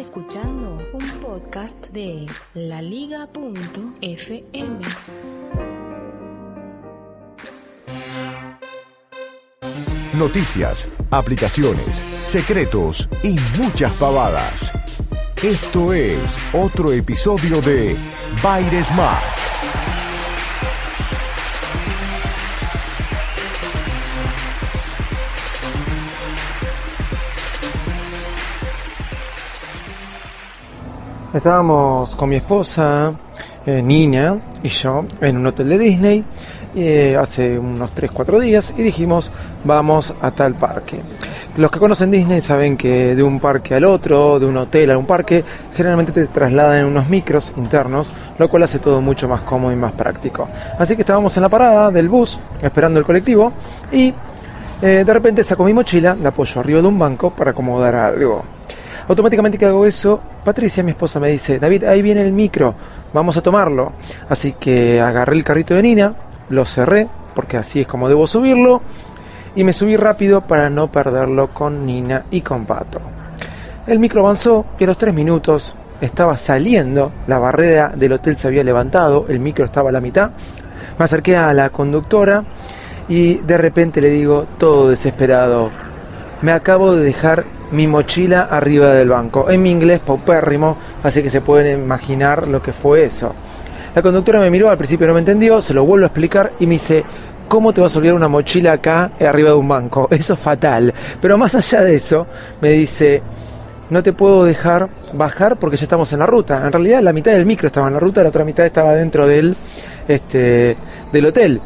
Escuchando un podcast de laliga.fm. Noticias, aplicaciones, secretos y muchas pavadas. Esto es otro episodio de Baires Smart. Estábamos con mi esposa, eh, Nina y yo en un hotel de Disney eh, hace unos 3-4 días y dijimos vamos a tal parque. Los que conocen Disney saben que de un parque al otro, de un hotel a un parque, generalmente te trasladan en unos micros internos, lo cual hace todo mucho más cómodo y más práctico. Así que estábamos en la parada del bus, esperando el colectivo, y eh, de repente saco mi mochila, la apoyo arriba de un banco para acomodar algo. Automáticamente que hago eso, Patricia, mi esposa, me dice, David, ahí viene el micro, vamos a tomarlo. Así que agarré el carrito de Nina, lo cerré, porque así es como debo subirlo, y me subí rápido para no perderlo con Nina y con Pato. El micro avanzó y a los tres minutos estaba saliendo, la barrera del hotel se había levantado, el micro estaba a la mitad. Me acerqué a la conductora y de repente le digo, todo desesperado, me acabo de dejar mi mochila arriba del banco. En mi inglés paupérrimo, así que se pueden imaginar lo que fue eso. La conductora me miró, al principio no me entendió, se lo vuelvo a explicar y me dice, ¿cómo te vas a olvidar una mochila acá arriba de un banco? Eso es fatal. Pero más allá de eso, me dice, no te puedo dejar bajar porque ya estamos en la ruta. En realidad la mitad del micro estaba en la ruta, la otra mitad estaba dentro del, este, del hotel.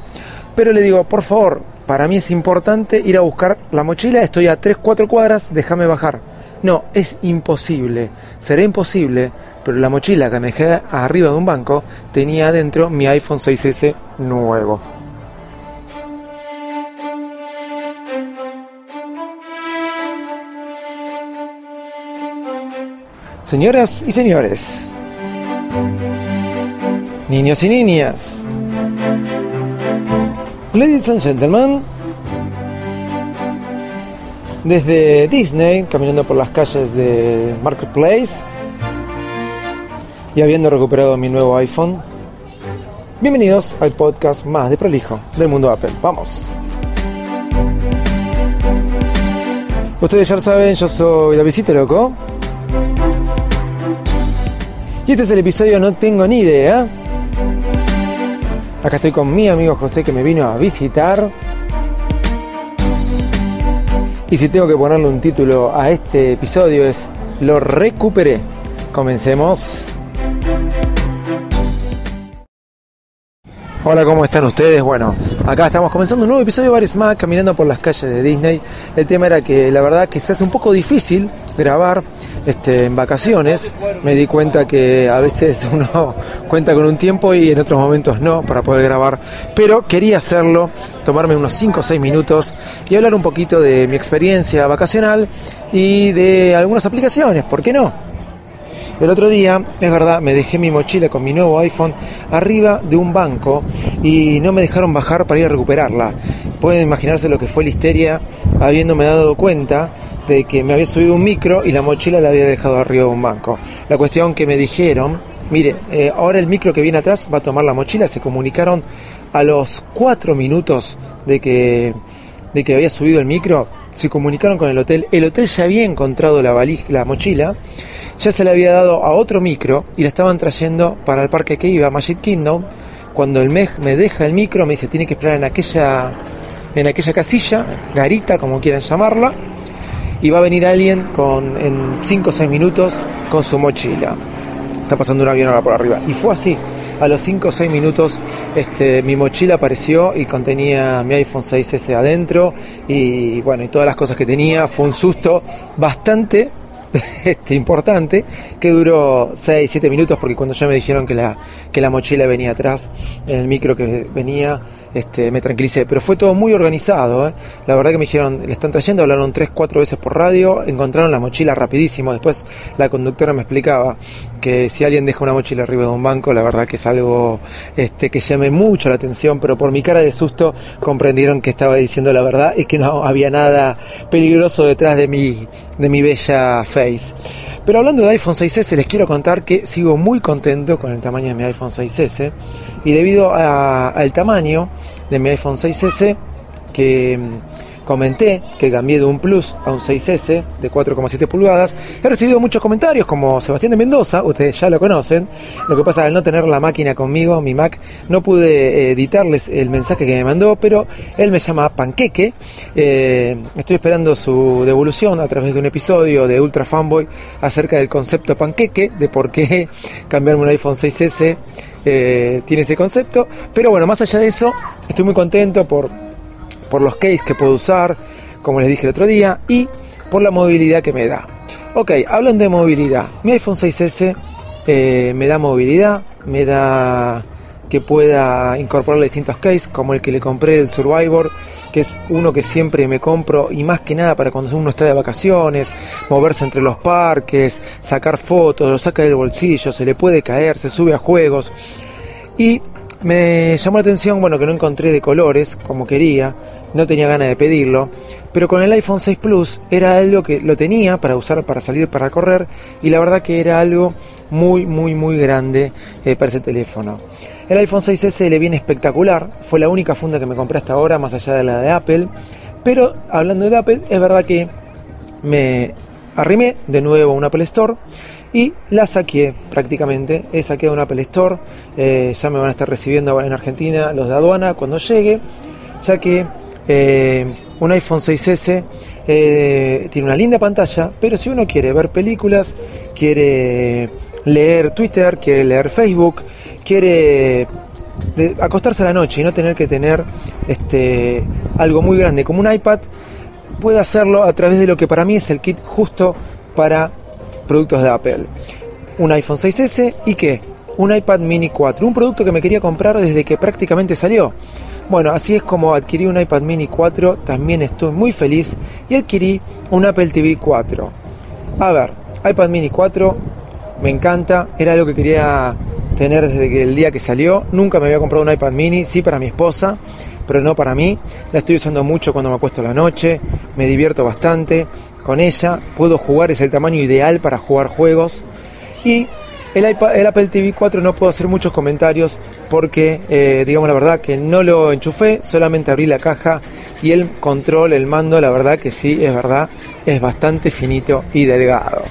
Pero le digo, por favor, para mí es importante ir a buscar la mochila, estoy a 3-4 cuadras, déjame bajar. No, es imposible, será imposible, pero la mochila que me dejé arriba de un banco tenía adentro mi iPhone 6S nuevo. Señoras y señores, niños y niñas, Ladies and gentlemen, desde Disney, caminando por las calles de Marketplace y habiendo recuperado mi nuevo iPhone, bienvenidos al podcast más de prolijo del mundo Apple. Vamos. Ustedes ya saben, yo soy Davidito Loco. Y este es el episodio No tengo ni idea Acá estoy con mi amigo José que me vino a visitar. Y si tengo que ponerle un título a este episodio es Lo recuperé. Comencemos. Hola, ¿cómo están ustedes? Bueno, acá estamos comenzando un nuevo episodio de Bares Mac, caminando por las calles de Disney. El tema era que la verdad que se hace un poco difícil grabar este, en vacaciones. Me di cuenta que a veces uno cuenta con un tiempo y en otros momentos no para poder grabar. Pero quería hacerlo, tomarme unos 5 o 6 minutos y hablar un poquito de mi experiencia vacacional y de algunas aplicaciones, ¿por qué no? El otro día, es verdad, me dejé mi mochila con mi nuevo iPhone arriba de un banco y no me dejaron bajar para ir a recuperarla. Pueden imaginarse lo que fue la histeria habiéndome dado cuenta de que me había subido un micro y la mochila la había dejado arriba de un banco. La cuestión que me dijeron, mire, eh, ahora el micro que viene atrás va a tomar la mochila, se comunicaron a los cuatro minutos de que, de que había subido el micro, se comunicaron con el hotel, el hotel ya había encontrado la valija, la mochila, ya se le había dado a otro micro y la estaban trayendo para el parque que iba, Magic Kingdom. Cuando el MEG me deja el micro, me dice tiene que esperar en aquella, en aquella casilla, garita, como quieran llamarla, y va a venir alguien con, en 5 o 6 minutos con su mochila. Está pasando un avión ahora por arriba. Y fue así. a los 5 o 6 minutos este, mi mochila apareció y contenía mi iPhone 6S adentro y bueno, y todas las cosas que tenía. Fue un susto bastante este, importante que duró 6-7 minutos porque cuando ya me dijeron que la, que la mochila venía atrás en el micro que venía este, me tranquilicé, pero fue todo muy organizado. ¿eh? La verdad que me dijeron, le están trayendo, hablaron 3-4 veces por radio, encontraron la mochila rapidísimo. Después la conductora me explicaba que si alguien deja una mochila arriba de un banco, la verdad que es algo este, que llame mucho la atención, pero por mi cara de susto comprendieron que estaba diciendo la verdad y que no había nada peligroso detrás de mi, de mi bella face. Pero hablando de iPhone 6S, les quiero contar que sigo muy contento con el tamaño de mi iPhone 6S y debido al tamaño de mi iPhone 6S que mm, comenté que cambié de un Plus a un 6S de 4,7 pulgadas. He recibido muchos comentarios como Sebastián de Mendoza, ustedes ya lo conocen. Lo que pasa al no tener la máquina conmigo, mi Mac, no pude editarles el mensaje que me mandó, pero él me llama Panqueque. Eh, estoy esperando su devolución a través de un episodio de Ultra Fanboy acerca del concepto Panqueque, de por qué cambiarme un iPhone 6S eh, tiene ese concepto. Pero bueno, más allá de eso, estoy muy contento por, por los case que puedo usar, como les dije el otro día, y por la movilidad que me da. Ok, hablan de movilidad. Mi iPhone 6S eh, me da movilidad, me da que pueda incorporar distintos cases, como el que le compré, el Survivor, que es uno que siempre me compro y más que nada para cuando uno está de vacaciones, moverse entre los parques, sacar fotos, lo saca del bolsillo, se le puede caer, se sube a juegos. Y me llamó la atención, bueno, que no encontré de colores como quería, no tenía ganas de pedirlo, pero con el iPhone 6 Plus era algo que lo tenía para usar para salir para correr y la verdad que era algo muy muy muy grande eh, para ese teléfono. El iPhone 6S le viene espectacular, fue la única funda que me compré hasta ahora, más allá de la de Apple. Pero hablando de Apple, es verdad que me arrimé de nuevo a un Apple Store y la saqué prácticamente. He saqueado un Apple Store, eh, ya me van a estar recibiendo en Argentina los de aduana cuando llegue, ya que eh, un iPhone 6S eh, tiene una linda pantalla, pero si uno quiere ver películas, quiere leer Twitter, quiere leer Facebook, quiere acostarse a la noche y no tener que tener este, algo muy grande como un iPad, puede hacerlo a través de lo que para mí es el kit justo para productos de Apple. Un iPhone 6S y qué? Un iPad mini 4, un producto que me quería comprar desde que prácticamente salió. Bueno, así es como adquirí un iPad mini 4, también estoy muy feliz y adquirí un Apple TV 4. A ver, iPad mini 4 me encanta, era algo que quería tener desde el día que salió. Nunca me había comprado un iPad mini, sí para mi esposa, pero no para mí. La estoy usando mucho cuando me acuesto la noche, me divierto bastante con ella, puedo jugar, es el tamaño ideal para jugar juegos. Y el, iPad, el Apple TV 4 no puedo hacer muchos comentarios porque, eh, digamos la verdad, que no lo enchufé, solamente abrí la caja y el control, el mando, la verdad que sí, es verdad, es bastante finito y delgado.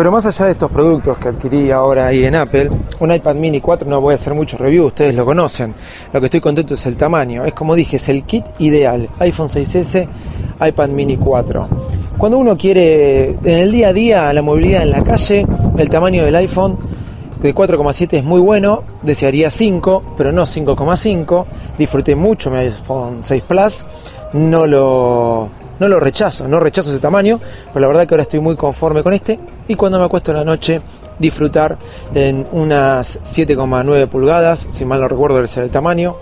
Pero más allá de estos productos que adquirí ahora ahí en Apple, un iPad mini 4 no voy a hacer mucho review, ustedes lo conocen. Lo que estoy contento es el tamaño. Es como dije, es el kit ideal. iPhone 6S, iPad mini 4. Cuando uno quiere en el día a día la movilidad en la calle, el tamaño del iPhone de 4,7 es muy bueno, desearía 5, pero no 5,5. Disfruté mucho mi iPhone 6 Plus, no lo no lo rechazo, no rechazo ese tamaño, pero la verdad que ahora estoy muy conforme con este y cuando me acuesto en la noche disfrutar en unas 7,9 pulgadas, si mal no recuerdo es el tamaño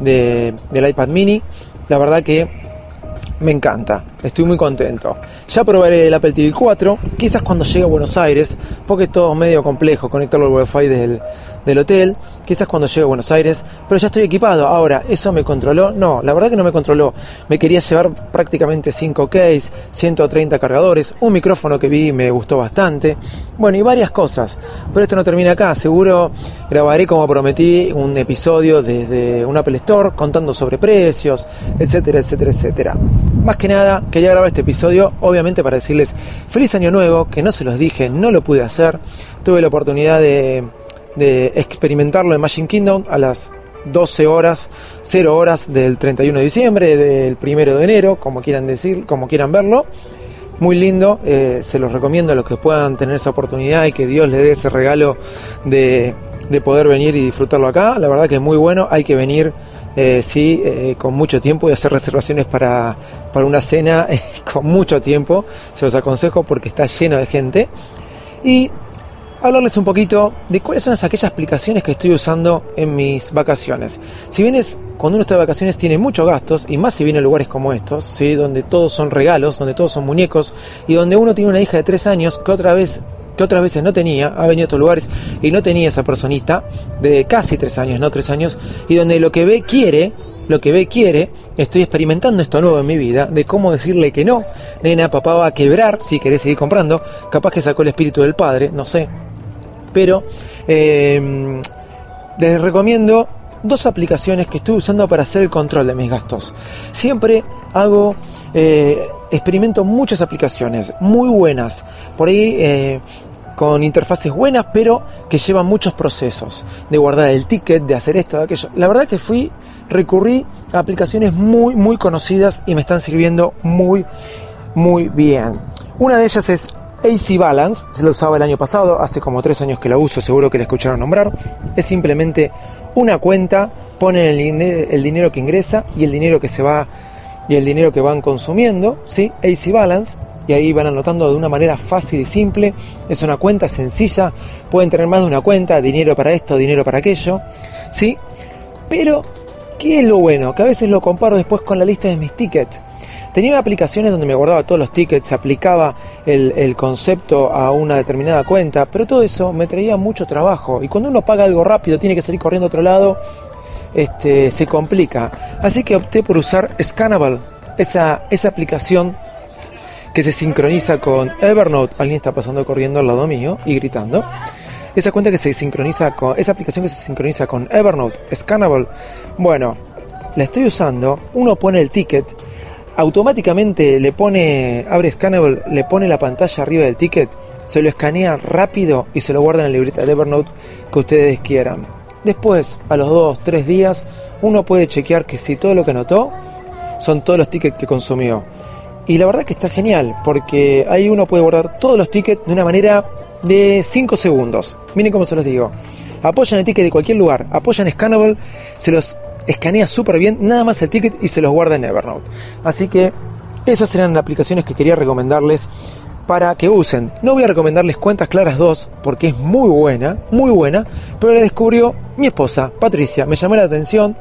del iPad mini, la verdad que me encanta, estoy muy contento. Ya probaré el Apple TV 4, quizás cuando llegue a Buenos Aires, porque es todo medio complejo conectarlo al Wi-Fi del, del hotel, quizás cuando llegue a Buenos Aires, pero ya estoy equipado. Ahora, ¿eso me controló? No, la verdad que no me controló. Me quería llevar prácticamente 5 case, 130 cargadores, un micrófono que vi y me gustó bastante. Bueno, y varias cosas. Pero esto no termina acá. Seguro grabaré, como prometí, un episodio desde un Apple Store contando sobre precios, etcétera, etcétera, etcétera. Más que nada, quería grabar este episodio, obviamente para decirles feliz año nuevo, que no se los dije, no lo pude hacer. Tuve la oportunidad de experimentarlo en Machine Kingdom a las 12 horas, 0 horas del 31 de diciembre, del 1 de enero, como quieran decir, como quieran verlo. muy lindo, eh, se los recomiendo a los que puedan tener esa oportunidad y que Dios les dé ese regalo de poder venir y disfrutarlo acá. La verdad que es muy bueno, hay que venir eh, sí, eh, con mucho tiempo y hacer reservaciones para, para una cena eh, con mucho tiempo. Se los aconsejo porque está lleno de gente. Y hablarles un poquito de cuáles son aquellas aplicaciones que estoy usando en mis vacaciones. Si bien es cuando uno está de vacaciones tiene muchos gastos, y más si viene a lugares como estos, ¿sí? donde todos son regalos, donde todos son muñecos, y donde uno tiene una hija de tres años que otra vez que otras veces no tenía, ha venido a otros lugares y no tenía esa personita de casi tres años, no tres años, y donde lo que ve quiere, lo que ve quiere, estoy experimentando esto nuevo en mi vida, de cómo decirle que no, nena, papá va a quebrar si querés seguir comprando, capaz que sacó el espíritu del padre, no sé, pero eh, les recomiendo dos aplicaciones que estoy usando para hacer el control de mis gastos. Siempre hago, eh, experimento muchas aplicaciones muy buenas, por ahí eh, con interfaces buenas, pero que llevan muchos procesos de guardar el ticket, de hacer esto, de aquello. La verdad que fui, recurrí a aplicaciones muy, muy conocidas y me están sirviendo muy, muy bien. Una de ellas es AC Balance, se la usaba el año pasado, hace como tres años que la uso, seguro que la escucharon nombrar. Es simplemente una cuenta, ponen el, dinero que ingresa y el dinero que se va y el dinero que van consumiendo, ¿sí? AC Balance, y ahí van anotando de una manera fácil y simple. Es una cuenta sencilla, pueden tener más de una cuenta, dinero para esto, dinero para aquello, ¿sí? Pero, ¿qué es lo bueno? Que a veces lo comparo después con la lista de mis tickets. Tenía aplicaciones donde me guardaba todos los tickets, se aplicaba el, el, concepto a una determinada cuenta, pero todo eso me traía mucho trabajo. Y cuando uno paga algo rápido, tiene que salir corriendo a otro lado, este, se complica. Así que opté por usar Scannable, esa, esa aplicación que se sincroniza con Evernote. Alguien está pasando corriendo al lado mío y gritando. Esa cuenta que se sincroniza con. Esa aplicación que se sincroniza con Evernote, Scannable. Bueno, la estoy usando. Uno pone el ticket automáticamente le pone, abre Scannable, le pone la pantalla arriba del ticket, se lo escanea rápido y se lo guarda en la libreta de Evernote que ustedes quieran. Después, a los 2, 3 días, uno puede chequear que si todo lo que anotó son todos los tickets que consumió. Y la verdad que está genial, porque ahí uno puede guardar todos los tickets de una manera de 5 segundos. Miren cómo se los digo. Apoyan el ticket de cualquier lugar, apoyan Scannable, se los escanea súper bien nada más el ticket y se los guarda en Evernote. Así que esas eran las aplicaciones que quería recomendarles para que usen. No voy a recomendarles Cuentas Claras 2 porque es muy buena, muy buena, pero la descubrió mi esposa, Patricia. Me llamó la atención.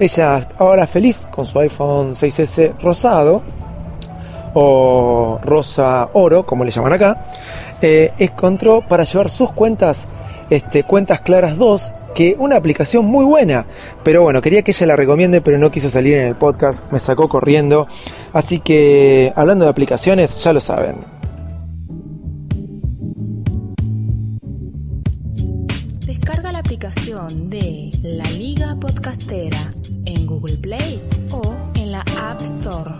Ella ahora feliz con su iPhone 6S rosado o rosa oro, como le llaman acá, eh, encontró para llevar sus cuentas, este, Cuentas Claras 2 que una aplicación muy buena. Pero bueno, quería que ella la recomiende, pero no quiso salir en el podcast, me sacó corriendo. Así que, hablando de aplicaciones, ya lo saben. Descarga la aplicación de La Liga Podcastera en Google Play o en la App Store.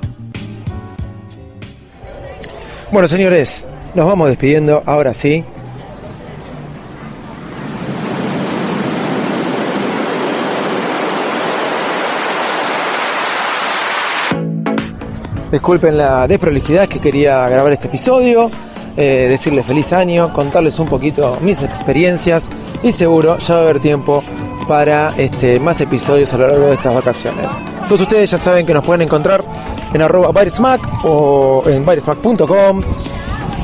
Bueno, señores, nos vamos despidiendo ahora sí. Disculpen la desprolijidad que quería grabar este episodio, eh, decirles feliz año, contarles un poquito mis experiencias y seguro ya va a haber tiempo para este, más episodios a lo largo de estas vacaciones. Todos ustedes ya saben que nos pueden encontrar en arroba Virusmac o en virusmac.com.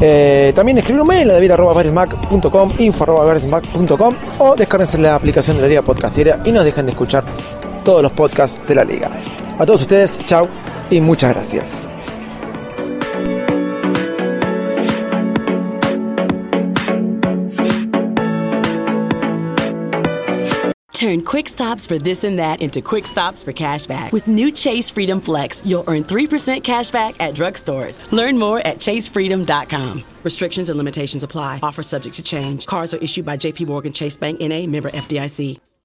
Eh, también escribir un mail a david.com, info o descárguense la aplicación de la Liga Podcastera y nos dejen de escuchar todos los podcasts de la Liga. A todos ustedes, chao y muchas gracias. Turn quick stops for this and that into quick stops for cashback. With new Chase Freedom Flex, you'll earn 3% cashback at drugstores. Learn more at chasefreedom.com. Restrictions and limitations apply. Offer subject to change. Cards are issued by JP Morgan Chase Bank NA member FDIC.